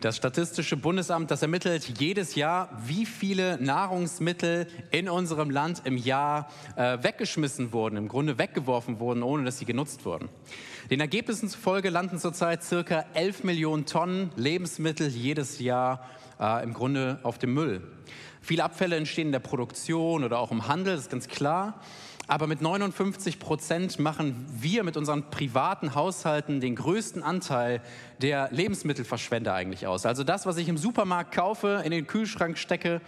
Das Statistische Bundesamt, das ermittelt jedes Jahr, wie viele Nahrungsmittel in unserem Land im Jahr äh, weggeschmissen wurden, im Grunde weggeworfen wurden, ohne dass sie genutzt wurden. Den Ergebnissen zufolge landen zurzeit circa 11 Millionen Tonnen Lebensmittel jedes Jahr äh, im Grunde auf dem Müll. Viele Abfälle entstehen in der Produktion oder auch im Handel, das ist ganz klar. Aber mit 59 Prozent machen wir mit unseren privaten Haushalten den größten Anteil der Lebensmittelverschwender eigentlich aus. Also das, was ich im Supermarkt kaufe, in den Kühlschrank stecke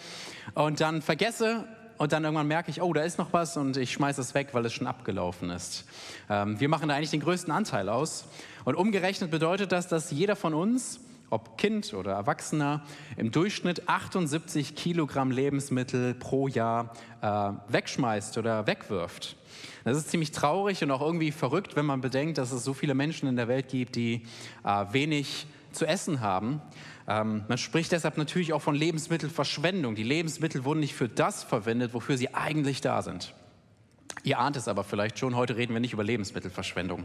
und dann vergesse und dann irgendwann merke ich, oh, da ist noch was und ich schmeiße es weg, weil es schon abgelaufen ist. Ähm, wir machen da eigentlich den größten Anteil aus. Und umgerechnet bedeutet das, dass jeder von uns ob Kind oder Erwachsener, im Durchschnitt 78 Kilogramm Lebensmittel pro Jahr äh, wegschmeißt oder wegwirft. Das ist ziemlich traurig und auch irgendwie verrückt, wenn man bedenkt, dass es so viele Menschen in der Welt gibt, die äh, wenig zu essen haben. Ähm, man spricht deshalb natürlich auch von Lebensmittelverschwendung. Die Lebensmittel wurden nicht für das verwendet, wofür sie eigentlich da sind. Ihr ahnt es aber vielleicht schon, heute reden wir nicht über Lebensmittelverschwendung.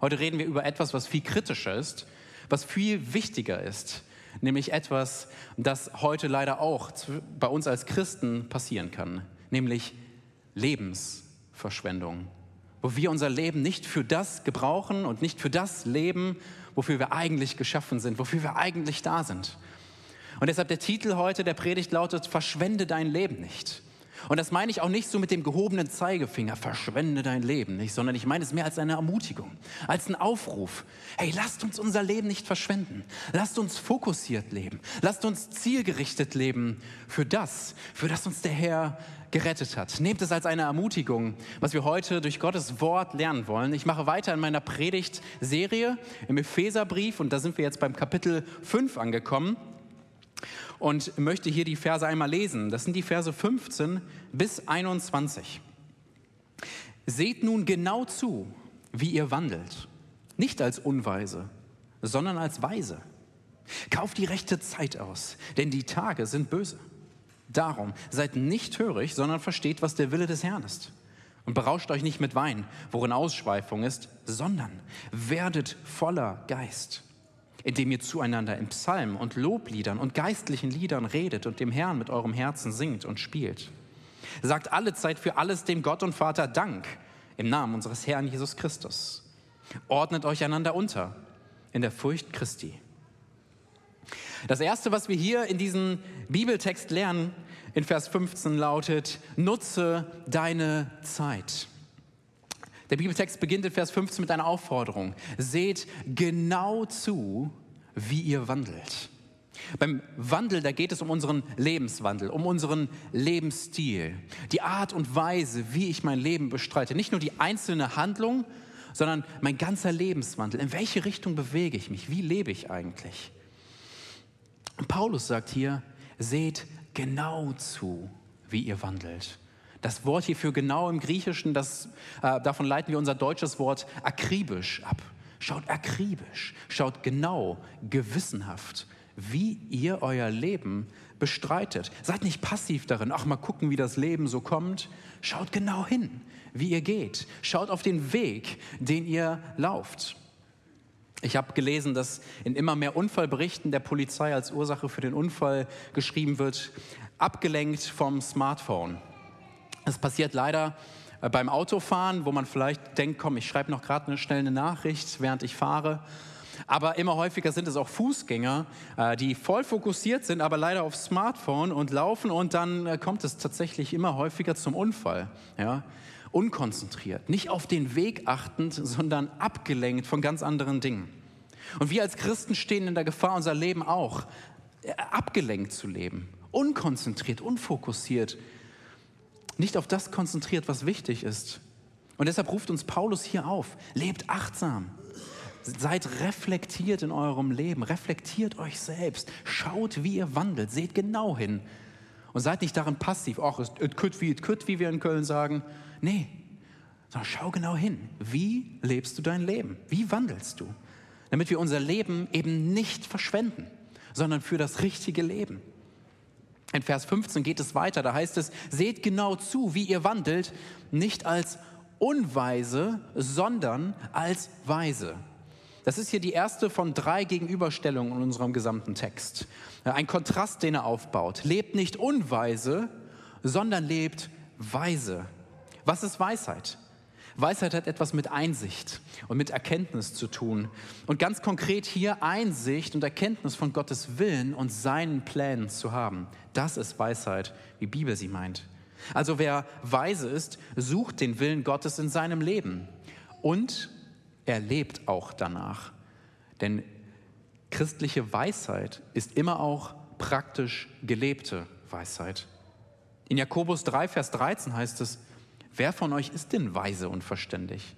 Heute reden wir über etwas, was viel kritischer ist, was viel wichtiger ist, nämlich etwas, das heute leider auch bei uns als Christen passieren kann, nämlich Lebensverschwendung, wo wir unser Leben nicht für das gebrauchen und nicht für das leben, wofür wir eigentlich geschaffen sind, wofür wir eigentlich da sind. Und deshalb der Titel heute der Predigt lautet, verschwende dein Leben nicht. Und das meine ich auch nicht so mit dem gehobenen Zeigefinger, verschwende dein Leben nicht, sondern ich meine es mehr als eine Ermutigung, als einen Aufruf. Hey, lasst uns unser Leben nicht verschwenden. Lasst uns fokussiert leben. Lasst uns zielgerichtet leben für das, für das uns der Herr gerettet hat. Nehmt es als eine Ermutigung, was wir heute durch Gottes Wort lernen wollen. Ich mache weiter in meiner Predigtserie im Epheserbrief und da sind wir jetzt beim Kapitel 5 angekommen und möchte hier die Verse einmal lesen. Das sind die Verse 15 bis 21. Seht nun genau zu, wie ihr wandelt, nicht als Unweise, sondern als Weise. Kauft die rechte Zeit aus, denn die Tage sind böse. Darum seid nicht hörig, sondern versteht, was der Wille des Herrn ist. Und berauscht euch nicht mit Wein, worin Ausschweifung ist, sondern werdet voller Geist indem ihr zueinander in Psalmen und Lobliedern und geistlichen Liedern redet und dem Herrn mit eurem Herzen singt und spielt. Sagt alle Zeit für alles dem Gott und Vater Dank im Namen unseres Herrn Jesus Christus. Ordnet euch einander unter in der Furcht Christi. Das erste, was wir hier in diesem Bibeltext lernen, in Vers 15 lautet, nutze deine Zeit. Der Bibeltext beginnt in Vers 15 mit einer Aufforderung. Seht genau zu, wie ihr wandelt. Beim Wandel, da geht es um unseren Lebenswandel, um unseren Lebensstil, die Art und Weise, wie ich mein Leben bestreite. Nicht nur die einzelne Handlung, sondern mein ganzer Lebenswandel. In welche Richtung bewege ich mich? Wie lebe ich eigentlich? Paulus sagt hier, seht genau zu, wie ihr wandelt. Das Wort hierfür genau im Griechischen, das, äh, davon leiten wir unser deutsches Wort akribisch ab. Schaut akribisch, schaut genau, gewissenhaft, wie ihr euer Leben bestreitet. Seid nicht passiv darin, ach mal gucken, wie das Leben so kommt. Schaut genau hin, wie ihr geht. Schaut auf den Weg, den ihr lauft. Ich habe gelesen, dass in immer mehr Unfallberichten der Polizei als Ursache für den Unfall geschrieben wird, abgelenkt vom Smartphone. Es passiert leider äh, beim Autofahren, wo man vielleicht denkt, komm, ich schreibe noch gerade eine schnelle Nachricht, während ich fahre. Aber immer häufiger sind es auch Fußgänger, äh, die voll fokussiert sind, aber leider aufs Smartphone und laufen und dann äh, kommt es tatsächlich immer häufiger zum Unfall. Ja? Unkonzentriert, nicht auf den Weg achtend, sondern abgelenkt von ganz anderen Dingen. Und wir als Christen stehen in der Gefahr, unser Leben auch abgelenkt zu leben, unkonzentriert, unfokussiert nicht auf das konzentriert, was wichtig ist. Und deshalb ruft uns Paulus hier auf, lebt achtsam. Seid reflektiert in eurem Leben, reflektiert euch selbst, schaut, wie ihr wandelt, seht genau hin. Und seid nicht darin passiv, ach, es could wie it could, wie wir in Köln sagen. Nee, sondern schau genau hin, wie lebst du dein Leben, wie wandelst du, damit wir unser Leben eben nicht verschwenden, sondern für das richtige Leben. In Vers 15 geht es weiter, da heißt es, seht genau zu, wie ihr wandelt, nicht als Unweise, sondern als Weise. Das ist hier die erste von drei Gegenüberstellungen in unserem gesamten Text. Ein Kontrast, den er aufbaut. Lebt nicht unweise, sondern lebt weise. Was ist Weisheit? Weisheit hat etwas mit Einsicht und mit Erkenntnis zu tun. Und ganz konkret hier Einsicht und Erkenntnis von Gottes Willen und seinen Plänen zu haben. Das ist Weisheit, wie Bibel sie meint. Also wer weise ist, sucht den Willen Gottes in seinem Leben und er lebt auch danach. Denn christliche Weisheit ist immer auch praktisch gelebte Weisheit. In Jakobus 3, Vers 13 heißt es, wer von euch ist denn weise und verständig?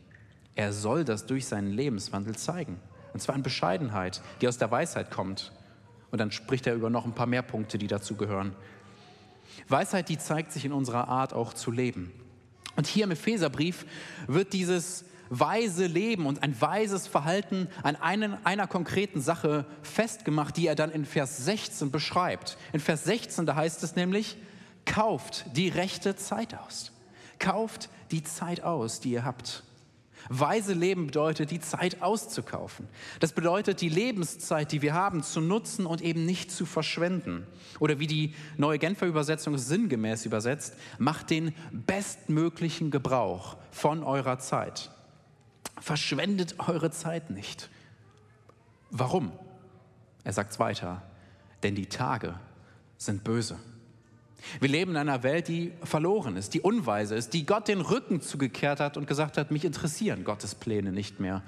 Er soll das durch seinen Lebenswandel zeigen. Und zwar in Bescheidenheit, die aus der Weisheit kommt. Und dann spricht er über noch ein paar mehr Punkte, die dazu gehören. Weisheit, die zeigt sich in unserer Art auch zu leben. Und hier im Epheserbrief wird dieses weise Leben und ein weises Verhalten an einen, einer konkreten Sache festgemacht, die er dann in Vers 16 beschreibt. In Vers 16, da heißt es nämlich, kauft die rechte Zeit aus. Kauft die Zeit aus, die ihr habt. Weise Leben bedeutet, die Zeit auszukaufen. Das bedeutet, die Lebenszeit, die wir haben, zu nutzen und eben nicht zu verschwenden. Oder wie die neue Genfer Übersetzung sinngemäß übersetzt, macht den bestmöglichen Gebrauch von eurer Zeit. Verschwendet eure Zeit nicht. Warum? Er sagt es weiter, denn die Tage sind böse. Wir leben in einer Welt, die verloren ist, die unweise ist, die Gott den Rücken zugekehrt hat und gesagt hat, mich interessieren Gottes Pläne nicht mehr.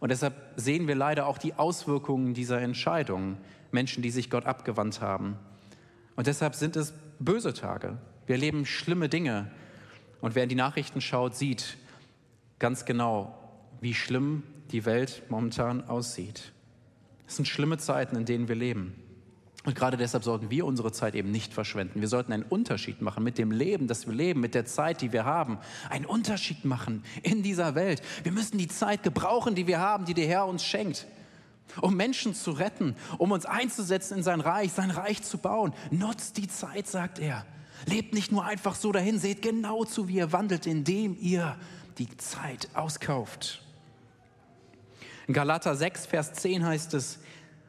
Und deshalb sehen wir leider auch die Auswirkungen dieser Entscheidungen, Menschen, die sich Gott abgewandt haben. Und deshalb sind es böse Tage. Wir erleben schlimme Dinge. Und wer in die Nachrichten schaut, sieht ganz genau, wie schlimm die Welt momentan aussieht. Es sind schlimme Zeiten, in denen wir leben. Und gerade deshalb sollten wir unsere Zeit eben nicht verschwenden. Wir sollten einen Unterschied machen mit dem Leben, das wir leben, mit der Zeit, die wir haben. Einen Unterschied machen in dieser Welt. Wir müssen die Zeit gebrauchen, die wir haben, die der Herr uns schenkt, um Menschen zu retten, um uns einzusetzen in sein Reich, sein Reich zu bauen. Nutzt die Zeit, sagt er. Lebt nicht nur einfach so dahin, seht genau zu, wie ihr wandelt, indem ihr die Zeit auskauft. In Galater 6, Vers 10 heißt es,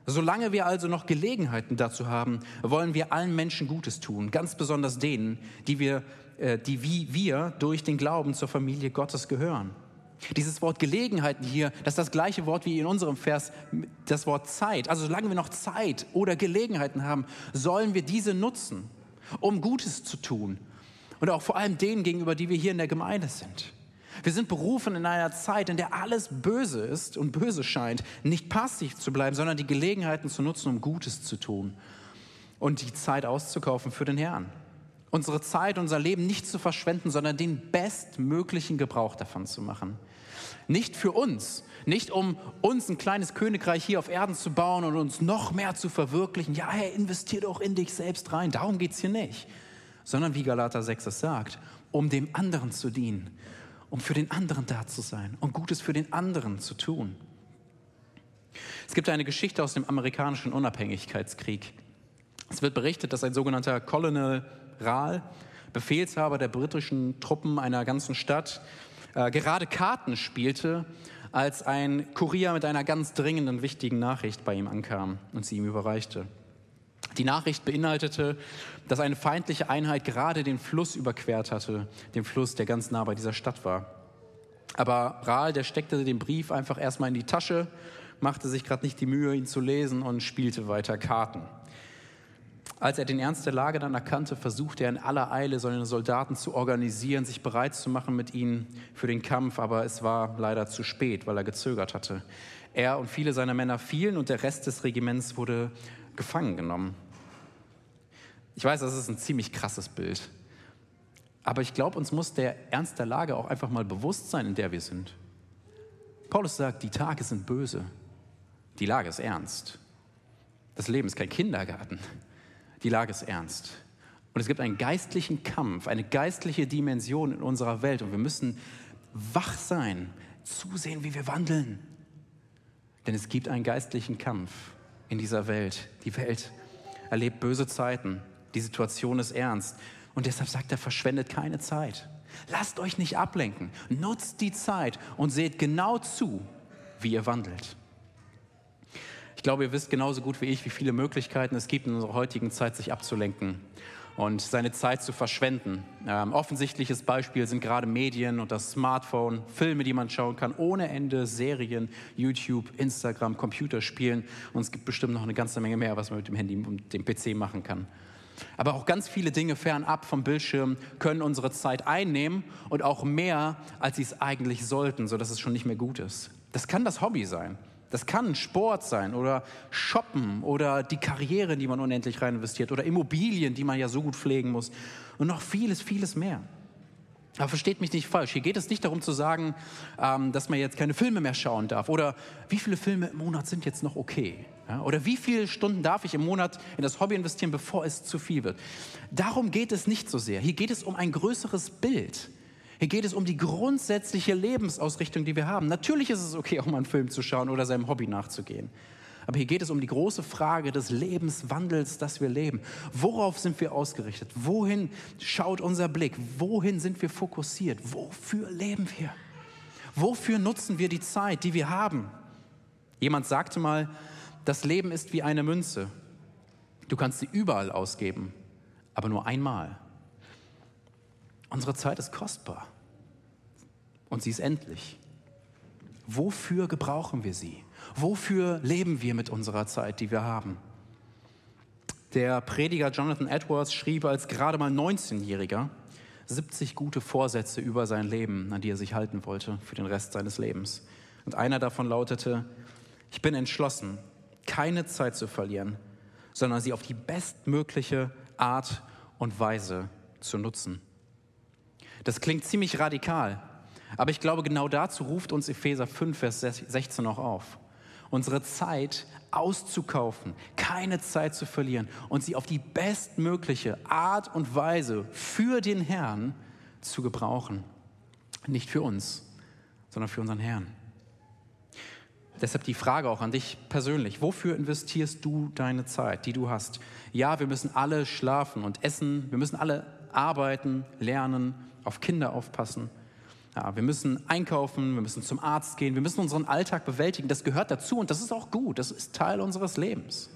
Solange wir also noch Gelegenheiten dazu haben, wollen wir allen Menschen Gutes tun, ganz besonders denen, die, wir, äh, die wie wir durch den Glauben zur Familie Gottes gehören. Dieses Wort Gelegenheiten hier, das ist das gleiche Wort wie in unserem Vers, das Wort Zeit. Also solange wir noch Zeit oder Gelegenheiten haben, sollen wir diese nutzen, um Gutes zu tun. Und auch vor allem denen gegenüber, die wir hier in der Gemeinde sind. Wir sind berufen in einer Zeit, in der alles böse ist und böse scheint, nicht passiv zu bleiben, sondern die Gelegenheiten zu nutzen, um Gutes zu tun und die Zeit auszukaufen für den Herrn. Unsere Zeit, unser Leben nicht zu verschwenden, sondern den bestmöglichen Gebrauch davon zu machen. Nicht für uns, nicht um uns ein kleines Königreich hier auf Erden zu bauen und uns noch mehr zu verwirklichen. Ja, Herr, investier doch in dich selbst rein. Darum geht es hier nicht. Sondern wie Galater 6 es sagt, um dem anderen zu dienen um für den anderen da zu sein und Gutes für den anderen zu tun. Es gibt eine Geschichte aus dem amerikanischen Unabhängigkeitskrieg. Es wird berichtet, dass ein sogenannter Colonel Rahl, Befehlshaber der britischen Truppen einer ganzen Stadt, äh, gerade Karten spielte, als ein Kurier mit einer ganz dringenden, wichtigen Nachricht bei ihm ankam und sie ihm überreichte. Die Nachricht beinhaltete, dass eine feindliche Einheit gerade den Fluss überquert hatte, den Fluss, der ganz nah bei dieser Stadt war. Aber Rahl, der steckte den Brief einfach erstmal in die Tasche, machte sich gerade nicht die Mühe, ihn zu lesen und spielte weiter Karten. Als er den Ernst der Lage dann erkannte, versuchte er in aller Eile, seine Soldaten zu organisieren, sich bereit zu machen mit ihnen für den Kampf, aber es war leider zu spät, weil er gezögert hatte. Er und viele seiner Männer fielen und der Rest des Regiments wurde gefangen genommen. Ich weiß, das ist ein ziemlich krasses Bild. Aber ich glaube, uns muss der Ernst der Lage auch einfach mal bewusst sein, in der wir sind. Paulus sagt, die Tage sind böse. Die Lage ist ernst. Das Leben ist kein Kindergarten. Die Lage ist ernst. Und es gibt einen geistlichen Kampf, eine geistliche Dimension in unserer Welt. Und wir müssen wach sein, zusehen, wie wir wandeln. Denn es gibt einen geistlichen Kampf in dieser Welt. Die Welt erlebt böse Zeiten. Die Situation ist ernst. Und deshalb sagt er, verschwendet keine Zeit. Lasst euch nicht ablenken. Nutzt die Zeit und seht genau zu, wie ihr wandelt. Ich glaube, ihr wisst genauso gut wie ich, wie viele Möglichkeiten es gibt in unserer heutigen Zeit, sich abzulenken und seine Zeit zu verschwenden. Ähm, offensichtliches Beispiel sind gerade Medien und das Smartphone, Filme, die man schauen kann, ohne Ende, Serien, YouTube, Instagram, Computerspielen und es gibt bestimmt noch eine ganze Menge mehr, was man mit dem Handy und dem PC machen kann. Aber auch ganz viele Dinge fernab vom Bildschirm können unsere Zeit einnehmen und auch mehr, als sie es eigentlich sollten, sodass es schon nicht mehr gut ist. Das kann das Hobby sein. Das kann Sport sein oder Shoppen oder die Karriere, die man unendlich rein investiert oder Immobilien, die man ja so gut pflegen muss und noch vieles, vieles mehr. Aber versteht mich nicht falsch. Hier geht es nicht darum zu sagen, ähm, dass man jetzt keine Filme mehr schauen darf oder wie viele Filme im Monat sind jetzt noch okay. Ja? Oder wie viele Stunden darf ich im Monat in das Hobby investieren, bevor es zu viel wird. Darum geht es nicht so sehr. Hier geht es um ein größeres Bild. Hier geht es um die grundsätzliche Lebensausrichtung, die wir haben. Natürlich ist es okay, auch mal einen Film zu schauen oder seinem Hobby nachzugehen. Aber hier geht es um die große Frage des Lebenswandels, das wir leben. Worauf sind wir ausgerichtet? Wohin schaut unser Blick? Wohin sind wir fokussiert? Wofür leben wir? Wofür nutzen wir die Zeit, die wir haben? Jemand sagte mal, das Leben ist wie eine Münze. Du kannst sie überall ausgeben, aber nur einmal. Unsere Zeit ist kostbar und sie ist endlich. Wofür gebrauchen wir sie? Wofür leben wir mit unserer Zeit, die wir haben? Der Prediger Jonathan Edwards schrieb als gerade mal 19-Jähriger 70 gute Vorsätze über sein Leben, an die er sich halten wollte für den Rest seines Lebens. Und einer davon lautete, ich bin entschlossen, keine Zeit zu verlieren, sondern sie auf die bestmögliche Art und Weise zu nutzen. Das klingt ziemlich radikal, aber ich glaube, genau dazu ruft uns Epheser 5, Vers 16 auch auf. Unsere Zeit auszukaufen, keine Zeit zu verlieren und sie auf die bestmögliche Art und Weise für den Herrn zu gebrauchen. Nicht für uns, sondern für unseren Herrn. Deshalb die Frage auch an dich persönlich. Wofür investierst du deine Zeit, die du hast? Ja, wir müssen alle schlafen und essen. Wir müssen alle arbeiten, lernen, auf Kinder aufpassen. Ja, wir müssen einkaufen, wir müssen zum Arzt gehen, wir müssen unseren Alltag bewältigen. Das gehört dazu und das ist auch gut. Das ist Teil unseres Lebens.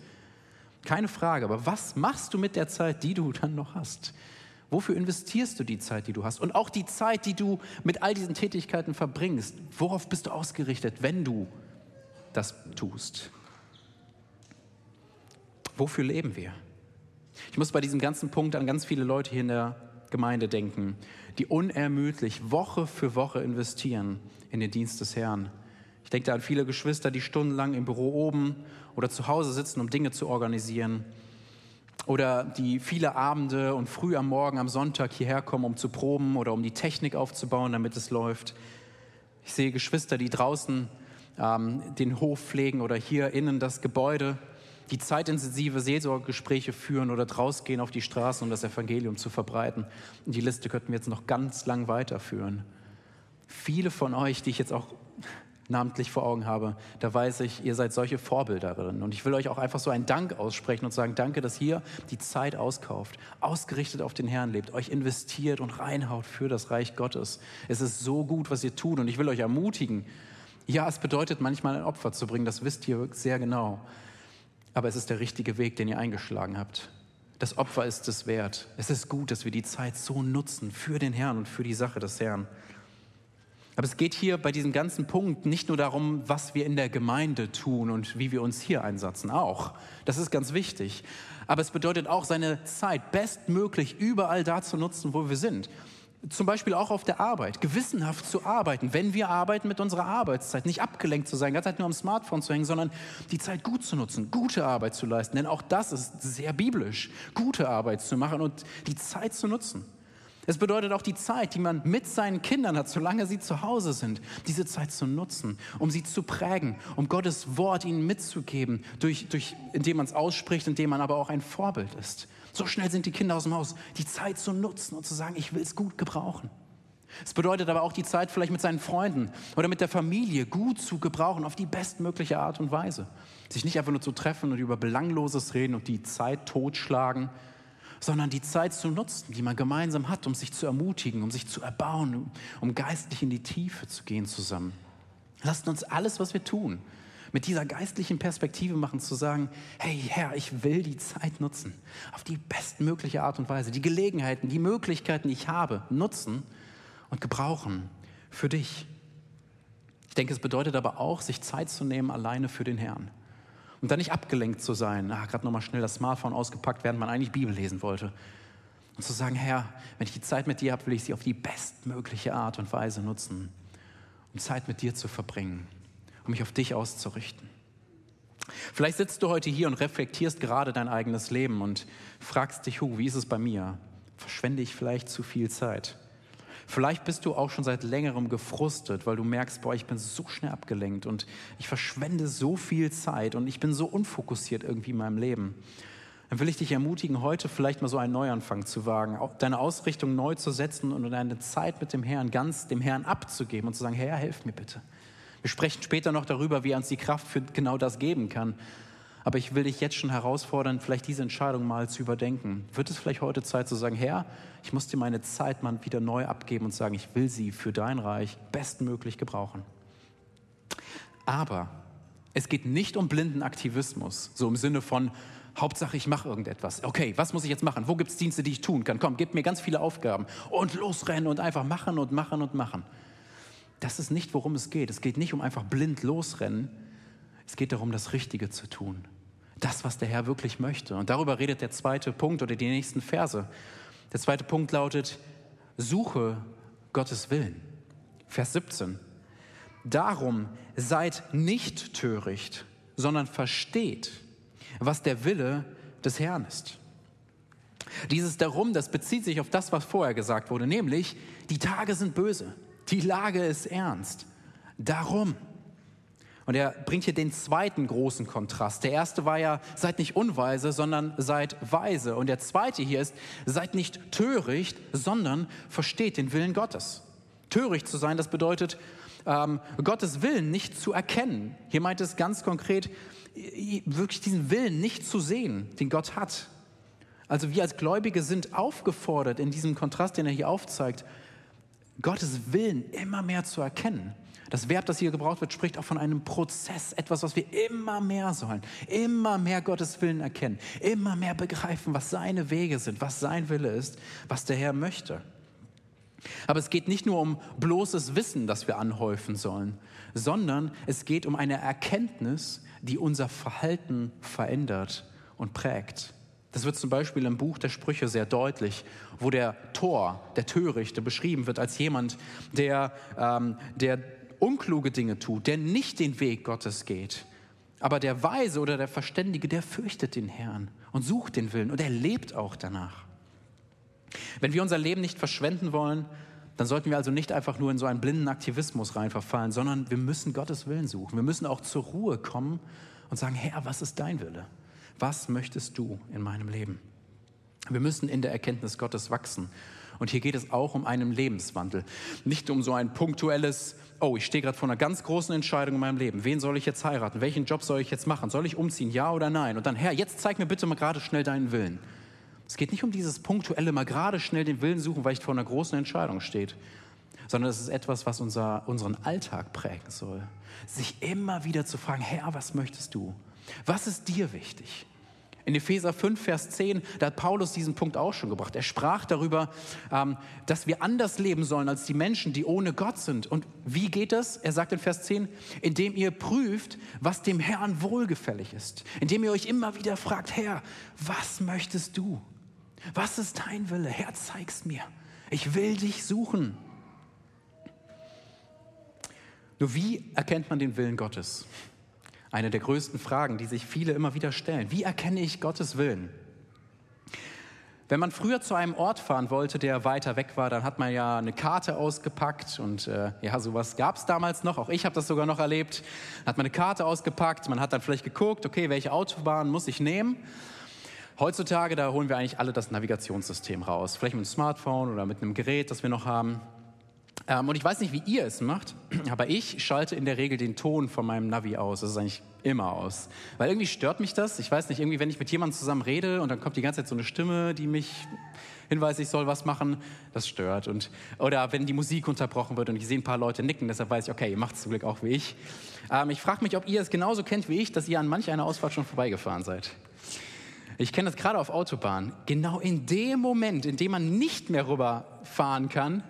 Keine Frage. Aber was machst du mit der Zeit, die du dann noch hast? Wofür investierst du die Zeit, die du hast? Und auch die Zeit, die du mit all diesen Tätigkeiten verbringst. Worauf bist du ausgerichtet, wenn du das tust? Wofür leben wir? Ich muss bei diesem ganzen Punkt an ganz viele Leute hier in der Gemeinde denken, die unermüdlich Woche für Woche investieren in den Dienst des Herrn. Ich denke da an viele Geschwister, die stundenlang im Büro oben oder zu Hause sitzen, um Dinge zu organisieren. Oder die viele Abende und früh am Morgen, am Sonntag hierher kommen, um zu proben oder um die Technik aufzubauen, damit es läuft. Ich sehe Geschwister, die draußen ähm, den Hof pflegen oder hier innen das Gebäude die zeitintensive Seelsorgegespräche führen oder draus gehen auf die Straße, um das Evangelium zu verbreiten. Und die Liste könnten wir jetzt noch ganz lang weiterführen. Viele von euch, die ich jetzt auch namentlich vor Augen habe, da weiß ich, ihr seid solche Vorbilderinnen. Und ich will euch auch einfach so einen Dank aussprechen und sagen, danke, dass ihr die Zeit auskauft, ausgerichtet auf den Herrn lebt, euch investiert und reinhaut für das Reich Gottes. Es ist so gut, was ihr tut und ich will euch ermutigen. Ja, es bedeutet manchmal ein Opfer zu bringen, das wisst ihr sehr genau. Aber es ist der richtige Weg, den ihr eingeschlagen habt. Das Opfer ist es wert. Es ist gut, dass wir die Zeit so nutzen für den Herrn und für die Sache des Herrn. Aber es geht hier bei diesem ganzen Punkt nicht nur darum, was wir in der Gemeinde tun und wie wir uns hier einsetzen. Auch. Das ist ganz wichtig. Aber es bedeutet auch, seine Zeit bestmöglich überall da zu nutzen, wo wir sind. Zum Beispiel auch auf der Arbeit, gewissenhaft zu arbeiten, wenn wir arbeiten mit unserer Arbeitszeit, nicht abgelenkt zu sein, ganze Zeit nur am Smartphone zu hängen, sondern die Zeit gut zu nutzen, gute Arbeit zu leisten. Denn auch das ist sehr biblisch, gute Arbeit zu machen und die Zeit zu nutzen. Es bedeutet auch die Zeit, die man mit seinen Kindern hat, solange sie zu Hause sind, diese Zeit zu nutzen, um sie zu prägen, um Gottes Wort ihnen mitzugeben, durch, durch, indem man es ausspricht, indem man aber auch ein Vorbild ist. So schnell sind die Kinder aus dem Haus, die Zeit zu nutzen und zu sagen, ich will es gut gebrauchen. Es bedeutet aber auch die Zeit vielleicht mit seinen Freunden oder mit der Familie gut zu gebrauchen auf die bestmögliche Art und Weise. Sich nicht einfach nur zu treffen und über Belangloses reden und die Zeit totschlagen, sondern die Zeit zu nutzen, die man gemeinsam hat, um sich zu ermutigen, um sich zu erbauen, um geistlich in die Tiefe zu gehen zusammen. Lasst uns alles, was wir tun, mit dieser geistlichen Perspektive machen, zu sagen, hey Herr, ich will die Zeit nutzen, auf die bestmögliche Art und Weise, die Gelegenheiten, die Möglichkeiten, die ich habe, nutzen und gebrauchen für dich. Ich denke, es bedeutet aber auch, sich Zeit zu nehmen alleine für den Herrn. Und dann nicht abgelenkt zu sein, ah, gerade nochmal schnell das Smartphone ausgepackt, während man eigentlich Bibel lesen wollte. Und zu sagen, Herr, wenn ich die Zeit mit dir habe, will ich sie auf die bestmögliche Art und Weise nutzen, um Zeit mit dir zu verbringen um mich auf dich auszurichten. Vielleicht sitzt du heute hier und reflektierst gerade dein eigenes Leben und fragst dich, wie ist es bei mir? Verschwende ich vielleicht zu viel Zeit? Vielleicht bist du auch schon seit längerem gefrustet, weil du merkst, boah, ich bin so schnell abgelenkt und ich verschwende so viel Zeit und ich bin so unfokussiert irgendwie in meinem Leben. Dann will ich dich ermutigen, heute vielleicht mal so einen Neuanfang zu wagen, deine Ausrichtung neu zu setzen und deine Zeit mit dem Herrn ganz dem Herrn abzugeben und zu sagen, Herr, helf mir bitte. Wir sprechen später noch darüber, wie er uns die Kraft für genau das geben kann. Aber ich will dich jetzt schon herausfordern, vielleicht diese Entscheidung mal zu überdenken. Wird es vielleicht heute Zeit zu sagen, Herr, ich muss dir meine Zeit mal wieder neu abgeben und sagen, ich will sie für dein Reich bestmöglich gebrauchen. Aber es geht nicht um blinden Aktivismus, so im Sinne von, Hauptsache, ich mache irgendetwas. Okay, was muss ich jetzt machen? Wo gibt es Dienste, die ich tun kann? Komm, gib mir ganz viele Aufgaben und losrennen und einfach machen und machen und machen. Das ist nicht, worum es geht. Es geht nicht um einfach blind losrennen. Es geht darum, das Richtige zu tun. Das, was der Herr wirklich möchte. Und darüber redet der zweite Punkt oder die nächsten Verse. Der zweite Punkt lautet, suche Gottes Willen. Vers 17. Darum seid nicht töricht, sondern versteht, was der Wille des Herrn ist. Dieses Darum, das bezieht sich auf das, was vorher gesagt wurde, nämlich die Tage sind böse. Die Lage ist ernst. Darum. Und er bringt hier den zweiten großen Kontrast. Der erste war ja, seid nicht unweise, sondern seid weise. Und der zweite hier ist, seid nicht töricht, sondern versteht den Willen Gottes. Töricht zu sein, das bedeutet, ähm, Gottes Willen nicht zu erkennen. Hier meint es ganz konkret, wirklich diesen Willen nicht zu sehen, den Gott hat. Also wir als Gläubige sind aufgefordert, in diesem Kontrast, den er hier aufzeigt, Gottes Willen immer mehr zu erkennen. Das Verb, das hier gebraucht wird, spricht auch von einem Prozess, etwas, was wir immer mehr sollen, immer mehr Gottes Willen erkennen, immer mehr begreifen, was seine Wege sind, was sein Wille ist, was der Herr möchte. Aber es geht nicht nur um bloßes Wissen, das wir anhäufen sollen, sondern es geht um eine Erkenntnis, die unser Verhalten verändert und prägt. Das wird zum Beispiel im Buch der Sprüche sehr deutlich, wo der Tor, der Törichte, beschrieben wird als jemand, der, ähm, der unkluge Dinge tut, der nicht den Weg Gottes geht. Aber der Weise oder der Verständige, der fürchtet den Herrn und sucht den Willen und er lebt auch danach. Wenn wir unser Leben nicht verschwenden wollen, dann sollten wir also nicht einfach nur in so einen blinden Aktivismus reinverfallen, sondern wir müssen Gottes Willen suchen. Wir müssen auch zur Ruhe kommen und sagen, Herr, was ist dein Wille? Was möchtest du in meinem Leben? Wir müssen in der Erkenntnis Gottes wachsen. Und hier geht es auch um einen Lebenswandel. Nicht um so ein punktuelles, oh, ich stehe gerade vor einer ganz großen Entscheidung in meinem Leben. Wen soll ich jetzt heiraten? Welchen Job soll ich jetzt machen? Soll ich umziehen? Ja oder nein? Und dann, Herr, jetzt zeig mir bitte mal gerade schnell deinen Willen. Es geht nicht um dieses punktuelle, mal gerade schnell den Willen suchen, weil ich vor einer großen Entscheidung steht, sondern es ist etwas, was unser, unseren Alltag prägen soll. Sich immer wieder zu fragen, Herr, was möchtest du? Was ist dir wichtig? In Epheser 5, Vers 10, da hat Paulus diesen Punkt auch schon gebracht. Er sprach darüber, ähm, dass wir anders leben sollen als die Menschen, die ohne Gott sind. Und wie geht das? Er sagt in Vers 10, indem ihr prüft, was dem Herrn wohlgefällig ist. Indem ihr euch immer wieder fragt, Herr, was möchtest du? Was ist dein Wille? Herr, zeig's mir. Ich will dich suchen. Nur wie erkennt man den Willen Gottes? Eine der größten Fragen, die sich viele immer wieder stellen. Wie erkenne ich Gottes Willen? Wenn man früher zu einem Ort fahren wollte, der weiter weg war, dann hat man ja eine Karte ausgepackt und äh, ja, sowas gab es damals noch. Auch ich habe das sogar noch erlebt. Hat man eine Karte ausgepackt, man hat dann vielleicht geguckt, okay, welche Autobahn muss ich nehmen? Heutzutage, da holen wir eigentlich alle das Navigationssystem raus. Vielleicht mit einem Smartphone oder mit einem Gerät, das wir noch haben. Ähm, und ich weiß nicht, wie ihr es macht, aber ich schalte in der Regel den Ton von meinem Navi aus. Das ist eigentlich immer aus. Weil irgendwie stört mich das. Ich weiß nicht, irgendwie, wenn ich mit jemandem zusammen rede und dann kommt die ganze Zeit so eine Stimme, die mich hinweist, ich soll was machen, das stört. Und, oder wenn die Musik unterbrochen wird und ich sehe ein paar Leute nicken, deshalb weiß ich, okay, ihr macht es zum Glück auch wie ich. Ähm, ich frage mich, ob ihr es genauso kennt wie ich, dass ihr an manch einer Ausfahrt schon vorbeigefahren seid. Ich kenne das gerade auf Autobahnen. Genau in dem Moment, in dem man nicht mehr rüberfahren kann,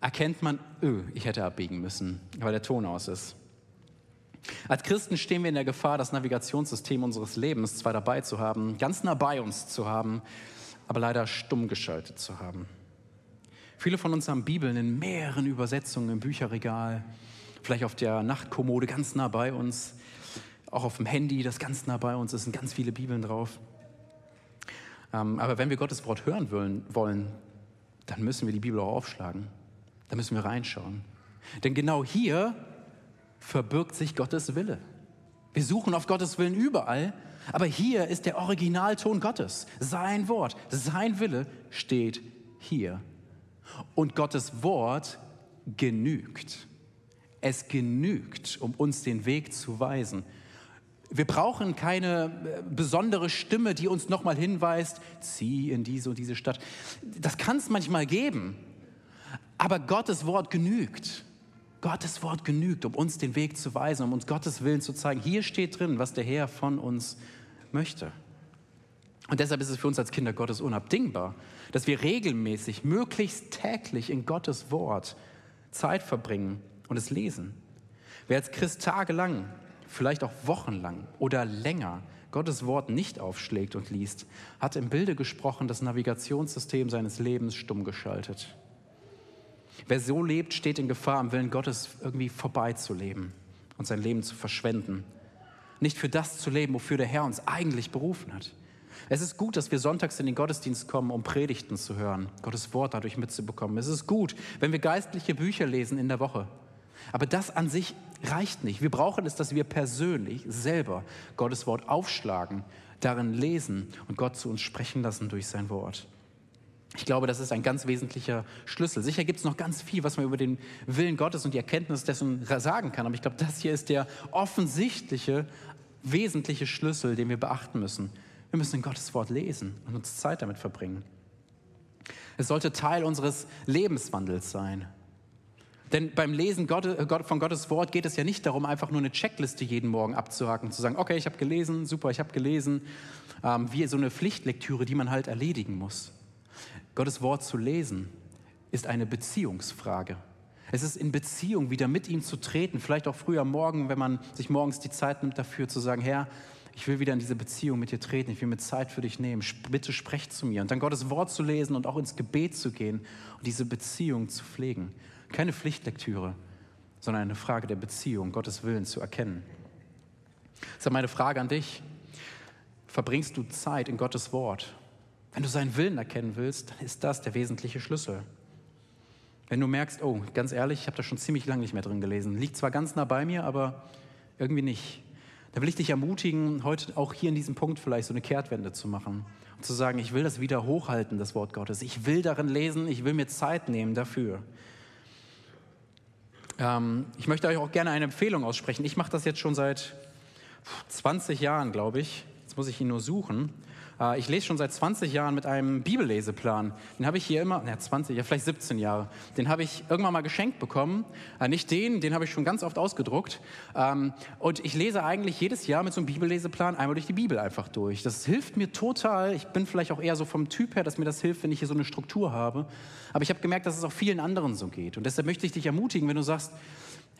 erkennt man, öh, ich hätte abbiegen müssen, weil der Ton aus ist. Als Christen stehen wir in der Gefahr, das Navigationssystem unseres Lebens zwar dabei zu haben, ganz nah bei uns zu haben, aber leider stumm geschaltet zu haben. Viele von uns haben Bibeln in mehreren Übersetzungen im Bücherregal, vielleicht auf der Nachtkommode ganz nah bei uns, auch auf dem Handy, das ganz nah bei uns ist, sind ganz viele Bibeln drauf. Ähm, aber wenn wir Gottes Wort hören wollen, wollen, dann müssen wir die Bibel auch aufschlagen. Da müssen wir reinschauen. Denn genau hier verbirgt sich Gottes Wille. Wir suchen auf Gottes Willen überall, aber hier ist der Originalton Gottes. Sein Wort, sein Wille steht hier. Und Gottes Wort genügt. Es genügt, um uns den Weg zu weisen. Wir brauchen keine äh, besondere Stimme, die uns nochmal hinweist, zieh in diese und diese Stadt. Das kann es manchmal geben, aber Gottes Wort genügt. Gottes Wort genügt, um uns den Weg zu weisen, um uns Gottes Willen zu zeigen. Hier steht drin, was der Herr von uns möchte. Und deshalb ist es für uns als Kinder Gottes unabdingbar, dass wir regelmäßig, möglichst täglich in Gottes Wort Zeit verbringen und es lesen. Wer als Christ tagelang vielleicht auch wochenlang oder länger Gottes Wort nicht aufschlägt und liest, hat im Bilde gesprochen das Navigationssystem seines Lebens stumm geschaltet. Wer so lebt, steht in Gefahr, am Willen Gottes irgendwie vorbeizuleben und sein Leben zu verschwenden. Nicht für das zu leben, wofür der Herr uns eigentlich berufen hat. Es ist gut, dass wir sonntags in den Gottesdienst kommen, um Predigten zu hören, Gottes Wort dadurch mitzubekommen. Es ist gut, wenn wir geistliche Bücher lesen in der Woche. Aber das an sich reicht nicht. Wir brauchen es, dass wir persönlich selber Gottes Wort aufschlagen, darin lesen und Gott zu uns sprechen lassen durch sein Wort. Ich glaube, das ist ein ganz wesentlicher Schlüssel. Sicher gibt es noch ganz viel, was man über den Willen Gottes und die Erkenntnis dessen sagen kann. Aber ich glaube, das hier ist der offensichtliche, wesentliche Schlüssel, den wir beachten müssen. Wir müssen Gottes Wort lesen und uns Zeit damit verbringen. Es sollte Teil unseres Lebenswandels sein. Denn beim Lesen äh, von Gottes Wort geht es ja nicht darum, einfach nur eine Checkliste jeden Morgen abzuhaken, zu sagen, okay, ich habe gelesen, super, ich habe gelesen, ähm, wie so eine Pflichtlektüre, die man halt erledigen muss. Gottes Wort zu lesen ist eine Beziehungsfrage. Es ist in Beziehung wieder mit ihm zu treten, vielleicht auch früh am Morgen, wenn man sich morgens die Zeit nimmt dafür zu sagen, Herr, ich will wieder in diese Beziehung mit dir treten, ich will mir Zeit für dich nehmen, bitte sprech zu mir. Und dann Gottes Wort zu lesen und auch ins Gebet zu gehen und diese Beziehung zu pflegen. Keine Pflichtlektüre, sondern eine Frage der Beziehung, Gottes Willen zu erkennen. Deshalb meine Frage an dich. Verbringst du Zeit in Gottes Wort? Wenn du seinen Willen erkennen willst, dann ist das der wesentliche Schlüssel. Wenn du merkst, oh, ganz ehrlich, ich habe da schon ziemlich lange nicht mehr drin gelesen, liegt zwar ganz nah bei mir, aber irgendwie nicht, da will ich dich ermutigen, heute auch hier in diesem Punkt vielleicht so eine Kehrtwende zu machen und zu sagen, ich will das wieder hochhalten, das Wort Gottes. Ich will darin lesen, ich will mir Zeit nehmen dafür. Ähm, ich möchte euch auch gerne eine Empfehlung aussprechen. Ich mache das jetzt schon seit 20 Jahren, glaube ich. Jetzt muss ich ihn nur suchen. Äh, ich lese schon seit 20 Jahren mit einem Bibelleseplan. Den habe ich hier immer, ja 20, ja vielleicht 17 Jahre. Den habe ich irgendwann mal geschenkt bekommen. Äh, nicht den, den habe ich schon ganz oft ausgedruckt. Ähm, und ich lese eigentlich jedes Jahr mit so einem Bibelleseplan einmal durch die Bibel einfach durch. Das hilft mir total. Ich bin vielleicht auch eher so vom Typ her, dass mir das hilft, wenn ich hier so eine Struktur habe. Aber ich habe gemerkt, dass es auch vielen anderen so geht. Und deshalb möchte ich dich ermutigen, wenn du sagst,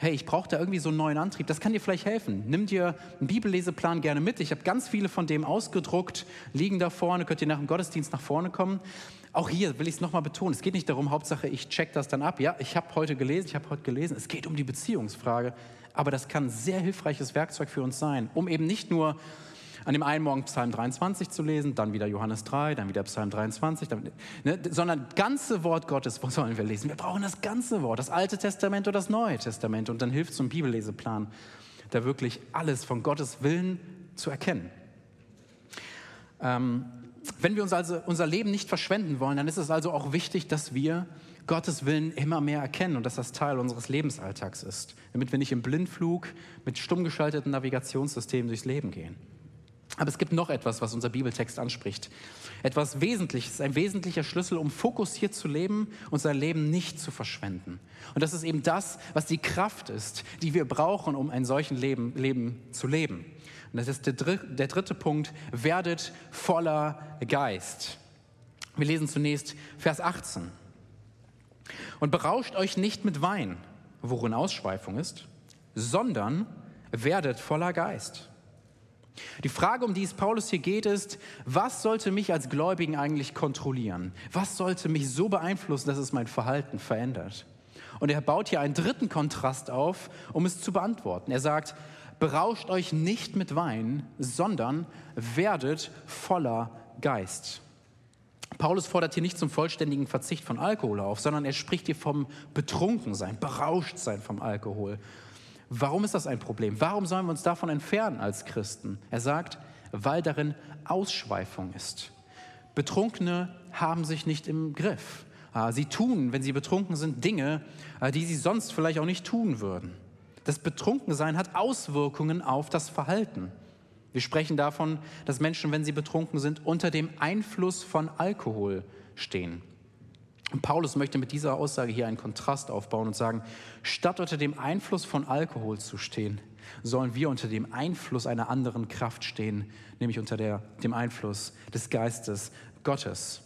hey, ich brauche da irgendwie so einen neuen Antrieb, das kann dir vielleicht helfen. Nimm dir einen Bibelleseplan gerne mit. Ich habe ganz viele von dem ausgedruckt, liegen da vorne, könnt ihr nach dem Gottesdienst nach vorne kommen. Auch hier will ich es nochmal betonen, es geht nicht darum, Hauptsache ich check das dann ab. Ja, ich habe heute gelesen, ich habe heute gelesen. Es geht um die Beziehungsfrage. Aber das kann ein sehr hilfreiches Werkzeug für uns sein, um eben nicht nur an dem einen Morgen Psalm 23 zu lesen, dann wieder Johannes 3, dann wieder Psalm 23, dann, ne, sondern ganze Wort Gottes, sollen wir lesen? Wir brauchen das ganze Wort, das Alte Testament oder das Neue Testament. Und dann hilft so ein Bibelleseplan, da wirklich alles von Gottes Willen zu erkennen. Ähm, wenn wir uns also unser Leben nicht verschwenden wollen, dann ist es also auch wichtig, dass wir Gottes Willen immer mehr erkennen und dass das Teil unseres Lebensalltags ist, damit wir nicht im Blindflug mit stumm geschalteten Navigationssystemen durchs Leben gehen. Aber es gibt noch etwas, was unser Bibeltext anspricht. Etwas Wesentliches, ein wesentlicher Schlüssel, um fokussiert zu leben und sein Leben nicht zu verschwenden. Und das ist eben das, was die Kraft ist, die wir brauchen, um ein solchen Leben, Leben zu leben. Und das ist der, der dritte Punkt, werdet voller Geist. Wir lesen zunächst Vers 18. Und berauscht euch nicht mit Wein, worin Ausschweifung ist, sondern werdet voller Geist die Frage, um die es Paulus hier geht, ist, was sollte mich als Gläubigen eigentlich kontrollieren? Was sollte mich so beeinflussen, dass es mein Verhalten verändert? Und er baut hier einen dritten Kontrast auf, um es zu beantworten. Er sagt, berauscht euch nicht mit Wein, sondern werdet voller Geist. Paulus fordert hier nicht zum vollständigen Verzicht von Alkohol auf, sondern er spricht hier vom Betrunkensein, Berauschtsein vom Alkohol. Warum ist das ein Problem? Warum sollen wir uns davon entfernen als Christen? Er sagt, weil darin Ausschweifung ist. Betrunkene haben sich nicht im Griff. Ah, sie tun, wenn sie betrunken sind, Dinge, ah, die sie sonst vielleicht auch nicht tun würden. Das Betrunkensein hat Auswirkungen auf das Verhalten. Wir sprechen davon, dass Menschen, wenn sie betrunken sind, unter dem Einfluss von Alkohol stehen. Und Paulus möchte mit dieser Aussage hier einen Kontrast aufbauen und sagen, statt unter dem Einfluss von Alkohol zu stehen, sollen wir unter dem Einfluss einer anderen Kraft stehen, nämlich unter der, dem Einfluss des Geistes Gottes.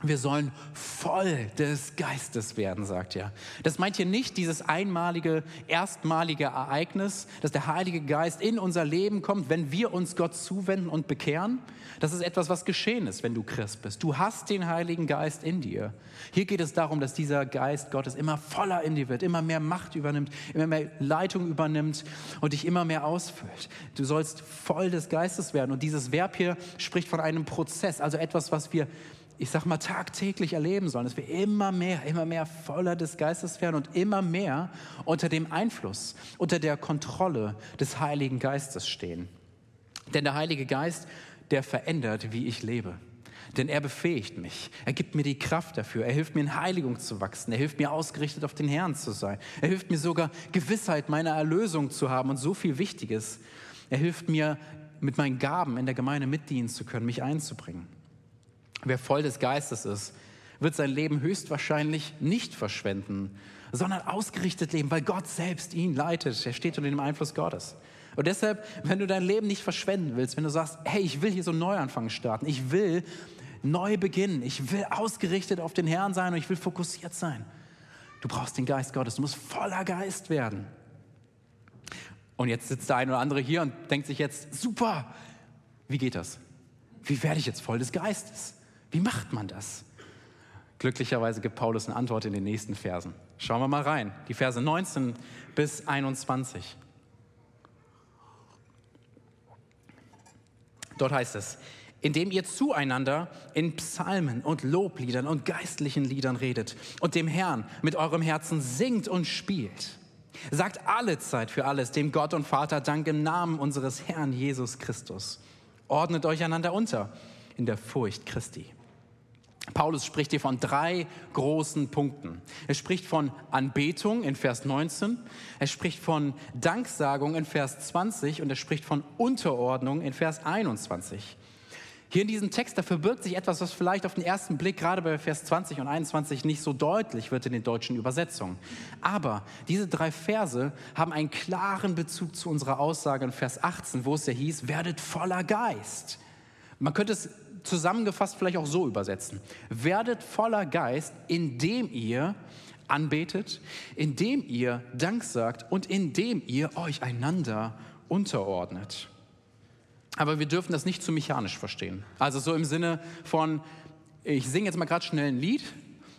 Wir sollen voll des Geistes werden, sagt er. Das meint hier nicht dieses einmalige, erstmalige Ereignis, dass der Heilige Geist in unser Leben kommt, wenn wir uns Gott zuwenden und bekehren. Das ist etwas, was geschehen ist, wenn du Christ bist. Du hast den Heiligen Geist in dir. Hier geht es darum, dass dieser Geist Gottes immer voller in dir wird, immer mehr Macht übernimmt, immer mehr Leitung übernimmt und dich immer mehr ausfüllt. Du sollst voll des Geistes werden. Und dieses Verb hier spricht von einem Prozess, also etwas, was wir ich sag mal, tagtäglich erleben sollen, dass wir immer mehr, immer mehr voller des Geistes werden und immer mehr unter dem Einfluss, unter der Kontrolle des Heiligen Geistes stehen. Denn der Heilige Geist, der verändert, wie ich lebe. Denn er befähigt mich. Er gibt mir die Kraft dafür. Er hilft mir in Heiligung zu wachsen. Er hilft mir ausgerichtet auf den Herrn zu sein. Er hilft mir sogar Gewissheit meiner Erlösung zu haben und so viel Wichtiges. Er hilft mir mit meinen Gaben in der Gemeinde mitdienen zu können, mich einzubringen. Wer voll des Geistes ist, wird sein Leben höchstwahrscheinlich nicht verschwenden, sondern ausgerichtet leben, weil Gott selbst ihn leitet. Er steht unter dem Einfluss Gottes. Und deshalb, wenn du dein Leben nicht verschwenden willst, wenn du sagst, hey, ich will hier so einen Neuanfang starten, ich will neu beginnen, ich will ausgerichtet auf den Herrn sein und ich will fokussiert sein. Du brauchst den Geist Gottes, du musst voller Geist werden. Und jetzt sitzt der eine oder andere hier und denkt sich jetzt, super, wie geht das? Wie werde ich jetzt voll des Geistes? Wie macht man das? Glücklicherweise gibt Paulus eine Antwort in den nächsten Versen. Schauen wir mal rein. Die Verse 19 bis 21. Dort heißt es, indem ihr zueinander in Psalmen und Lobliedern und geistlichen Liedern redet und dem Herrn mit eurem Herzen singt und spielt. Sagt alle Zeit für alles dem Gott und Vater Dank im Namen unseres Herrn Jesus Christus. Ordnet euch einander unter in der Furcht Christi. Paulus spricht hier von drei großen Punkten. Er spricht von Anbetung in Vers 19, er spricht von Danksagung in Vers 20 und er spricht von Unterordnung in Vers 21. Hier in diesem Text, da verbirgt sich etwas, was vielleicht auf den ersten Blick gerade bei Vers 20 und 21 nicht so deutlich wird in den deutschen Übersetzungen. Aber diese drei Verse haben einen klaren Bezug zu unserer Aussage in Vers 18, wo es ja hieß, werdet voller Geist. Man könnte es zusammengefasst vielleicht auch so übersetzen. Werdet voller Geist, indem ihr anbetet, indem ihr Dank sagt und indem ihr euch einander unterordnet. Aber wir dürfen das nicht zu mechanisch verstehen. Also so im Sinne von, ich singe jetzt mal gerade schnell ein Lied